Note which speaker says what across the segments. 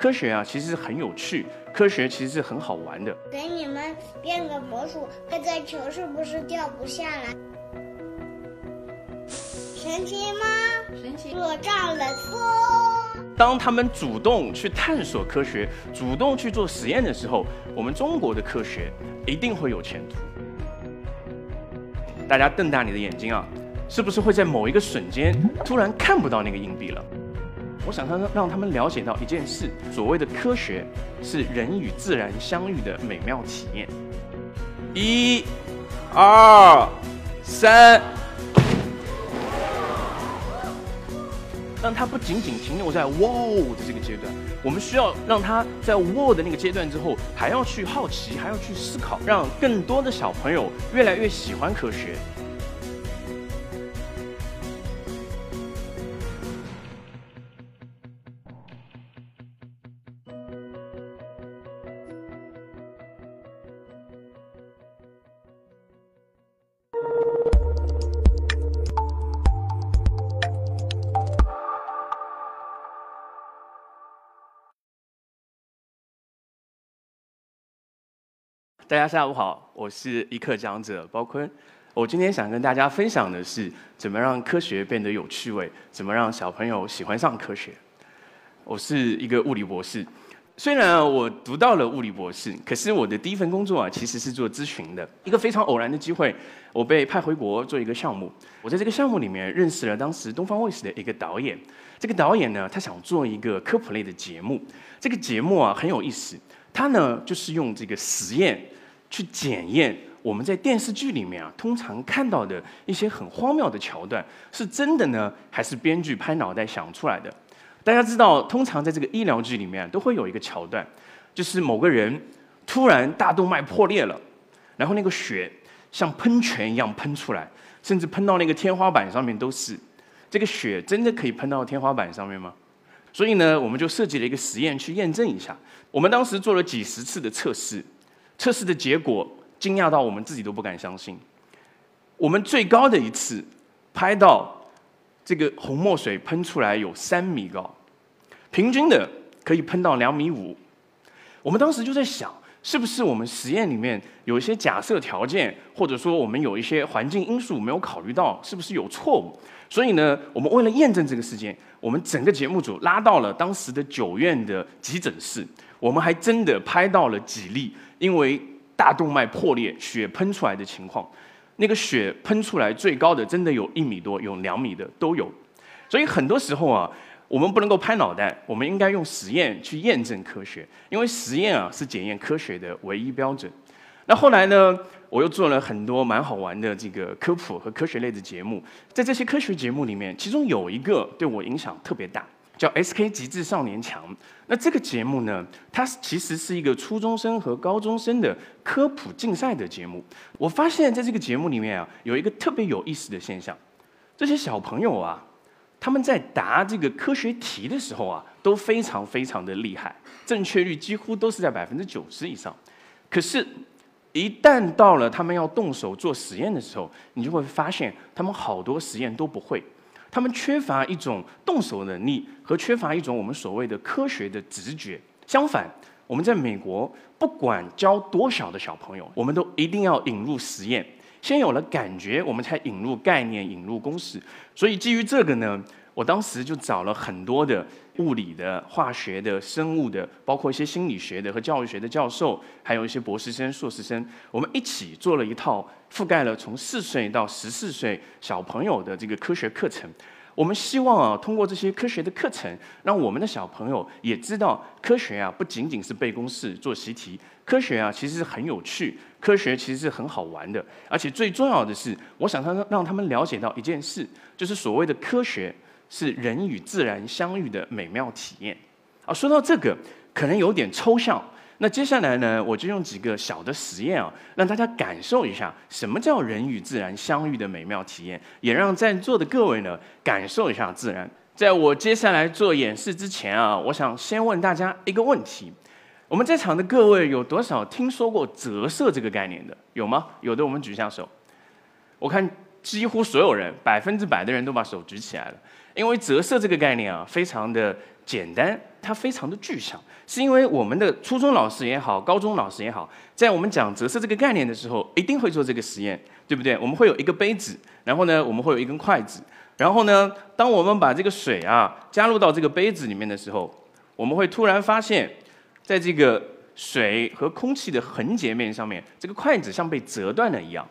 Speaker 1: 科学啊，其实很有趣，科学其实是很好玩的。
Speaker 2: 给你们变个魔术，看在球是不是掉不下来？神奇吗？
Speaker 3: 神奇！
Speaker 2: 我炸了风。
Speaker 1: 当他们主动去探索科学，主动去做实验的时候，我们中国的科学一定会有前途。大家瞪大你的眼睛啊，是不是会在某一个瞬间突然看不到那个硬币了？我想让让他们了解到一件事：所谓的科学是人与自然相遇的美妙体验。一、二、三，让它不仅仅停留在“哇”的这个阶段，我们需要让它在“哇”的那个阶段之后，还要去好奇，还要去思考，让更多的小朋友越来越喜欢科学。大家下午好，我是一课讲者包坤。我今天想跟大家分享的是，怎么让科学变得有趣味，怎么让小朋友喜欢上科学。我是一个物理博士，虽然我读到了物理博士，可是我的第一份工作啊，其实是做咨询的。一个非常偶然的机会，我被派回国做一个项目。我在这个项目里面认识了当时东方卫视的一个导演。这个导演呢，他想做一个科普类的节目。这个节目啊很有意思，他呢就是用这个实验。去检验我们在电视剧里面啊，通常看到的一些很荒谬的桥段，是真的呢，还是编剧拍脑袋想出来的？大家知道，通常在这个医疗剧里面都会有一个桥段，就是某个人突然大动脉破裂了，然后那个血像喷泉一样喷出来，甚至喷到那个天花板上面都是。这个血真的可以喷到天花板上面吗？所以呢，我们就设计了一个实验去验证一下。我们当时做了几十次的测试。测试的结果惊讶到我们自己都不敢相信。我们最高的一次拍到这个红墨水喷出来有三米高，平均的可以喷到两米五。我们当时就在想，是不是我们实验里面有一些假设条件，或者说我们有一些环境因素没有考虑到，是不是有错误？所以呢，我们为了验证这个事件，我们整个节目组拉到了当时的九院的急诊室，我们还真的拍到了几例。因为大动脉破裂，血喷出来的情况，那个血喷出来最高的真的有一米多，有两米的都有。所以很多时候啊，我们不能够拍脑袋，我们应该用实验去验证科学，因为实验啊是检验科学的唯一标准。那后来呢，我又做了很多蛮好玩的这个科普和科学类的节目，在这些科学节目里面，其中有一个对我影响特别大。叫 SK 极致少年强，那这个节目呢，它其实是一个初中生和高中生的科普竞赛的节目。我发现在这个节目里面啊，有一个特别有意思的现象，这些小朋友啊，他们在答这个科学题的时候啊，都非常非常的厉害，正确率几乎都是在百分之九十以上。可是，一旦到了他们要动手做实验的时候，你就会发现他们好多实验都不会。他们缺乏一种动手能力和缺乏一种我们所谓的科学的直觉。相反，我们在美国，不管教多小的小朋友，我们都一定要引入实验。先有了感觉，我们才引入概念、引入公式。所以基于这个呢，我当时就找了很多的物理的、化学的、生物的，包括一些心理学的和教育学的教授，还有一些博士生、硕士生，我们一起做了一套。覆盖了从四岁到十四岁小朋友的这个科学课程，我们希望啊，通过这些科学的课程，让我们的小朋友也知道科学啊，不仅仅是背公式、做习题，科学啊，其实是很有趣，科学其实是很好玩的，而且最重要的是，我想让让他们了解到一件事，就是所谓的科学是人与自然相遇的美妙体验。啊，说到这个，可能有点抽象。那接下来呢，我就用几个小的实验啊，让大家感受一下什么叫人与自然相遇的美妙体验，也让在座的各位呢感受一下自然。在我接下来做演示之前啊，我想先问大家一个问题：我们在场的各位有多少听说过折射这个概念的？有吗？有的，我们举下手。我看几乎所有人，百分之百的人都把手举起来了，因为折射这个概念啊，非常的。简单，它非常的具象，是因为我们的初中老师也好，高中老师也好，在我们讲折射这个概念的时候，一定会做这个实验，对不对？我们会有一个杯子，然后呢，我们会有一根筷子，然后呢，当我们把这个水啊加入到这个杯子里面的时候，我们会突然发现，在这个水和空气的横截面上面，这个筷子像被折断了一样。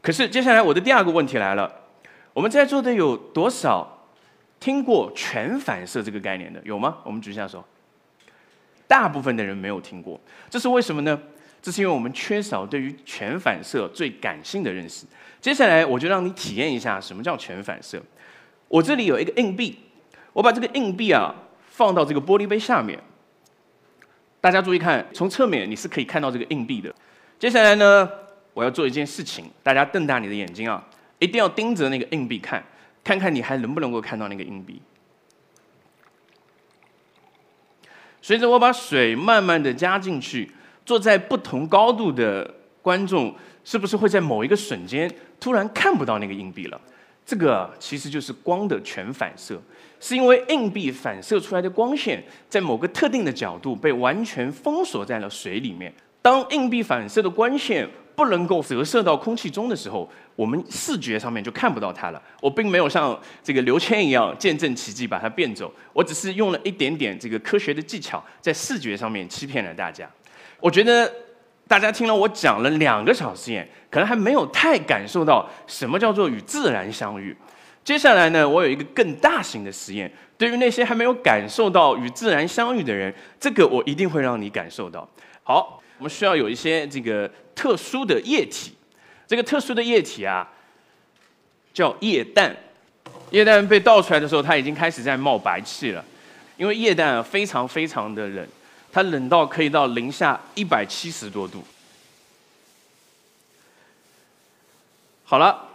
Speaker 1: 可是接下来我的第二个问题来了，我们在座的有多少听过全反射这个概念的？有吗？我们举下手。大部分的人没有听过，这是为什么呢？这是因为我们缺少对于全反射最感性的认识。接下来我就让你体验一下什么叫全反射。我这里有一个硬币，我把这个硬币啊放到这个玻璃杯下面。大家注意看，从侧面你是可以看到这个硬币的。接下来呢？我要做一件事情，大家瞪大你的眼睛啊，一定要盯着那个硬币看，看看你还能不能够看到那个硬币。随着我把水慢慢的加进去，坐在不同高度的观众，是不是会在某一个瞬间突然看不到那个硬币了？这个其实就是光的全反射，是因为硬币反射出来的光线在某个特定的角度被完全封锁在了水里面。当硬币反射的光线不能够折射到空气中的时候，我们视觉上面就看不到它了。我并没有像这个刘谦一样见证奇迹把它变走，我只是用了一点点这个科学的技巧，在视觉上面欺骗了大家。我觉得大家听了我讲了两个小时，验，可能还没有太感受到什么叫做与自然相遇。接下来呢，我有一个更大型的实验，对于那些还没有感受到与自然相遇的人，这个我一定会让你感受到。好。我们需要有一些这个特殊的液体，这个特殊的液体啊，叫液氮。液氮被倒出来的时候，它已经开始在冒白气了，因为液氮非常非常的冷，它冷到可以到零下一百七十多度。好了，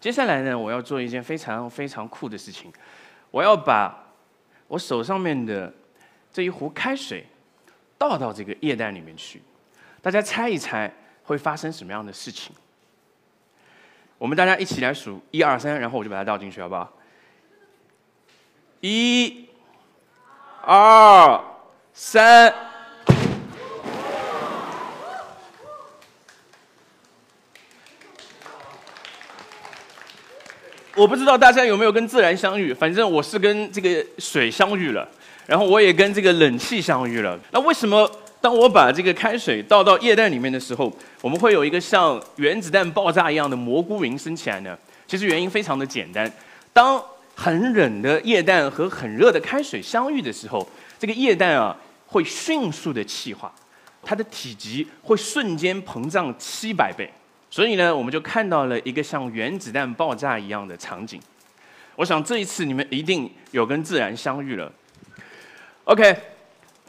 Speaker 1: 接下来呢，我要做一件非常非常酷的事情，我要把我手上面的这一壶开水倒到这个液氮里面去。大家猜一猜会发生什么样的事情？我们大家一起来数一二三，然后我就把它倒进去，好不好？一、二、三。我不知道大家有没有跟自然相遇，反正我是跟这个水相遇了，然后我也跟这个冷气相遇了。那为什么？当我把这个开水倒到液氮里面的时候，我们会有一个像原子弹爆炸一样的蘑菇云升起来呢。其实原因非常的简单，当很冷的液氮和很热的开水相遇的时候，这个液氮啊会迅速的气化，它的体积会瞬间膨胀七百倍。所以呢，我们就看到了一个像原子弹爆炸一样的场景。我想这一次你们一定有跟自然相遇了。OK。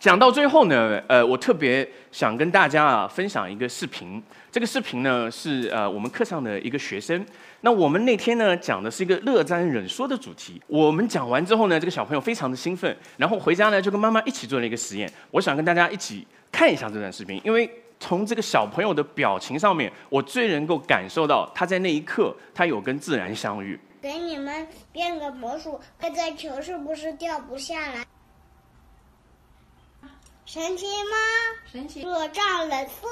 Speaker 1: 讲到最后呢，呃，我特别想跟大家啊分享一个视频。这个视频呢是呃我们课上的一个学生。那我们那天呢讲的是一个乐瞻忍说的主题。我们讲完之后呢，这个小朋友非常的兴奋，然后回家呢就跟妈妈一起做了一个实验。我想跟大家一起看一下这段视频，因为从这个小朋友的表情上面，我最能够感受到他在那一刻他有跟自然相遇。
Speaker 2: 给你们变个魔术，看这球是不是掉不下来？神奇吗？
Speaker 3: 神奇。
Speaker 2: 热胀冷缩。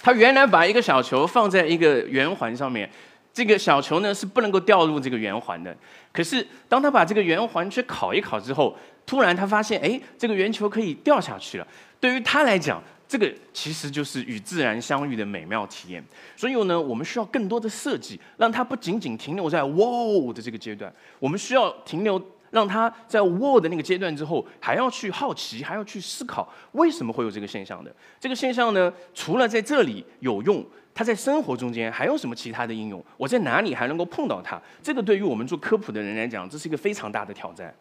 Speaker 1: 他原来把一个小球放在一个圆环上面，这个小球呢是不能够掉入这个圆环的。可是当他把这个圆环去烤一烤之后，突然他发现，哎，这个圆球可以掉下去了。对于他来讲，这个其实就是与自然相遇的美妙体验。所以呢，我们需要更多的设计，让它不仅仅停留在哇哦的这个阶段，我们需要停留。让他在 word 那个阶段之后，还要去好奇，还要去思考为什么会有这个现象的。这个现象呢，除了在这里有用，它在生活中间还有什么其他的应用？我在哪里还能够碰到它？这个对于我们做科普的人来讲，这是一个非常大的挑战。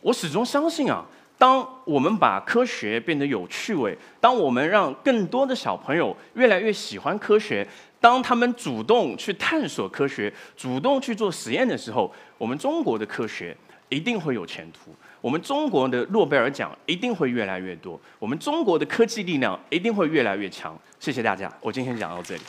Speaker 1: 我始终相信啊，当我们把科学变得有趣味，当我们让更多的小朋友越来越喜欢科学，当他们主动去探索科学，主动去做实验的时候，我们中国的科学。一定会有前途，我们中国的诺贝尔奖一定会越来越多，我们中国的科技力量一定会越来越强。谢谢大家，我今天讲到这里。